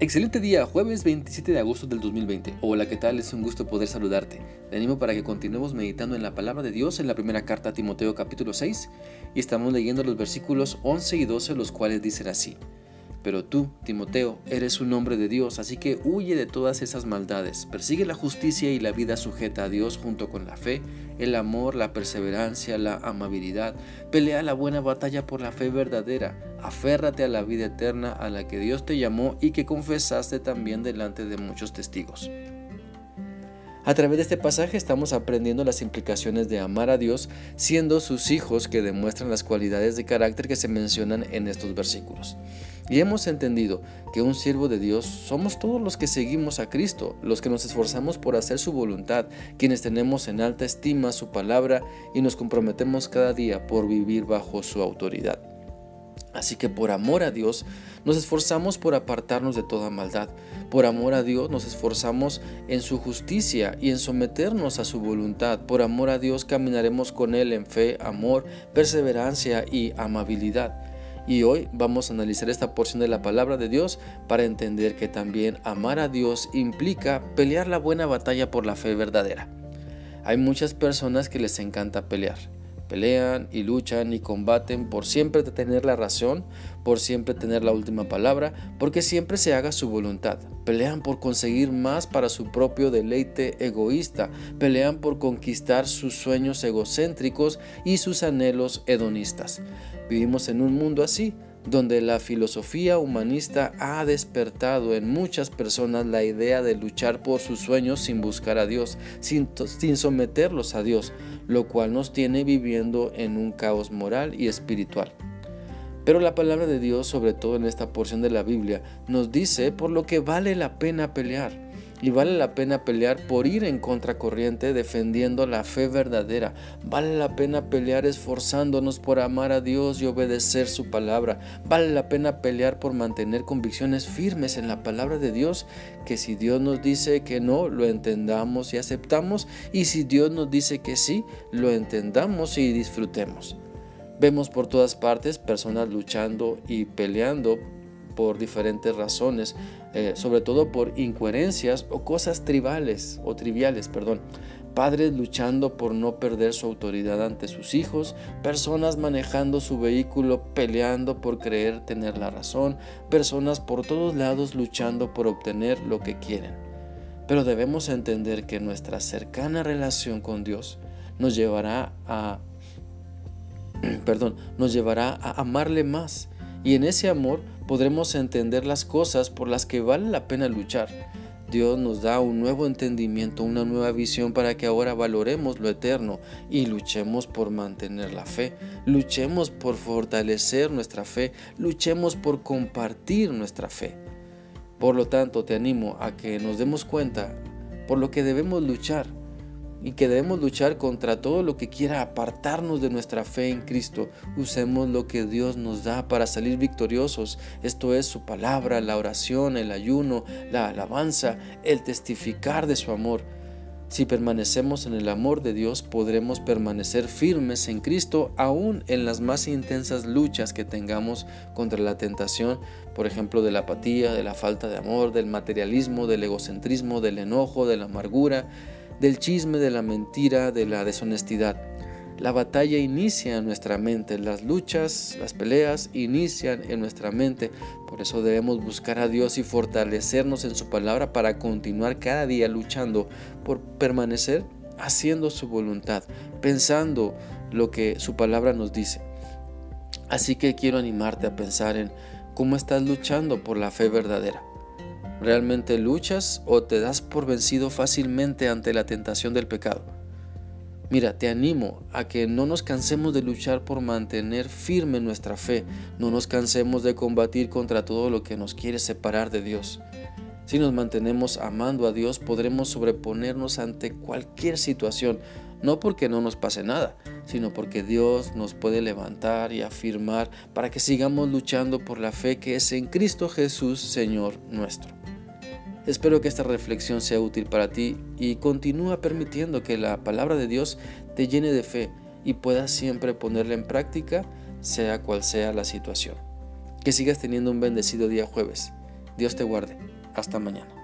Excelente día, jueves 27 de agosto del 2020. Hola, ¿qué tal? Es un gusto poder saludarte. Te animo para que continuemos meditando en la palabra de Dios en la primera carta a Timoteo capítulo 6 y estamos leyendo los versículos 11 y 12 los cuales dicen así. Pero tú, Timoteo, eres un hombre de Dios, así que huye de todas esas maldades, persigue la justicia y la vida sujeta a Dios junto con la fe, el amor, la perseverancia, la amabilidad. Pelea la buena batalla por la fe verdadera, aférrate a la vida eterna a la que Dios te llamó y que confesaste también delante de muchos testigos. A través de este pasaje estamos aprendiendo las implicaciones de amar a Dios siendo sus hijos que demuestran las cualidades de carácter que se mencionan en estos versículos. Y hemos entendido que un siervo de Dios somos todos los que seguimos a Cristo, los que nos esforzamos por hacer su voluntad, quienes tenemos en alta estima su palabra y nos comprometemos cada día por vivir bajo su autoridad. Así que por amor a Dios nos esforzamos por apartarnos de toda maldad. Por amor a Dios nos esforzamos en su justicia y en someternos a su voluntad. Por amor a Dios caminaremos con Él en fe, amor, perseverancia y amabilidad. Y hoy vamos a analizar esta porción de la palabra de Dios para entender que también amar a Dios implica pelear la buena batalla por la fe verdadera. Hay muchas personas que les encanta pelear Pelean y luchan y combaten por siempre tener la razón, por siempre tener la última palabra, porque siempre se haga su voluntad. Pelean por conseguir más para su propio deleite egoísta. Pelean por conquistar sus sueños egocéntricos y sus anhelos hedonistas. Vivimos en un mundo así, donde la filosofía humanista ha despertado en muchas personas la idea de luchar por sus sueños sin buscar a Dios, sin, someterlos a Dios, lo cual nos tiene viviendo en un caos moral y espiritual. Pero la palabra de Dios, sobre todo en esta porción de la Biblia, nos dice por lo que vale la pena pelear y vale la pena pelear por ir en contracorriente defendiendo la fe verdadera. Vale la pena pelear esforzándonos por amar a Dios y obedecer su palabra. Vale la pena pelear por mantener convicciones firmes en la palabra de Dios, que si Dios nos dice que no, lo entendamos y aceptamos, y si Dios nos dice que sí, lo entendamos y disfrutemos. Vemos por todas partes personas luchando y peleando por diferentes razones, eh, sobre todo por incoherencias o cosas tribales o triviales, perdón. Padres luchando por no perder su autoridad ante sus hijos, personas manejando su vehículo peleando por creer tener la razón, personas por todos lados luchando por obtener lo que quieren. Pero debemos entender que nuestra cercana relación con Dios nos llevará a perdón, nos llevará a amarle más y en ese amor podremos entender las cosas por las que vale la pena luchar. Dios nos da un nuevo entendimiento, una nueva visión para que ahora valoremos lo eterno y luchemos por mantener la fe, luchemos por fortalecer nuestra fe, luchemos por compartir nuestra fe. Por lo tanto, te animo a que nos demos cuenta por lo que debemos luchar y que debemos luchar contra todo lo que quiera apartarnos de nuestra fe en Cristo. Usemos lo que Dios nos da para salir victoriosos. Esto es su palabra, la oración, el ayuno, la alabanza, el testificar de su amor. Si permanecemos en el amor de Dios, podremos permanecer firmes en Cristo aún en las más intensas luchas que tengamos contra la tentación, por ejemplo, de la apatía, de la falta de amor, del materialismo, del egocentrismo, del enojo, de la amargura, del chisme, de la mentira, de la deshonestidad. La batalla inicia en nuestra mente, las luchas, las peleas inician en nuestra mente. Por eso debemos buscar a Dios y fortalecernos en su palabra para continuar cada día luchando por permanecer haciendo su voluntad, pensando lo que su palabra nos dice. Así que quiero animarte a pensar en cómo estás luchando por la fe verdadera. ¿Realmente luchas o te das por vencido fácilmente ante la tentación del pecado? Mira, te animo a que no nos cansemos de luchar por mantener firme nuestra fe, no nos cansemos de combatir contra todo lo que nos quiere separar de Dios. Si nos mantenemos amando a Dios, podremos sobreponernos ante cualquier situación, no porque no nos pase nada, sino porque Dios nos puede levantar y afirmar para que sigamos luchando por la fe que es en Cristo Jesús, Señor nuestro. Espero que esta reflexión sea útil para ti y continúa permitiendo que la palabra de Dios te llene de fe y puedas siempre ponerla en práctica, sea cual sea la situación. Que sigas teniendo un bendecido día jueves Dios te guarde. Hasta mañana.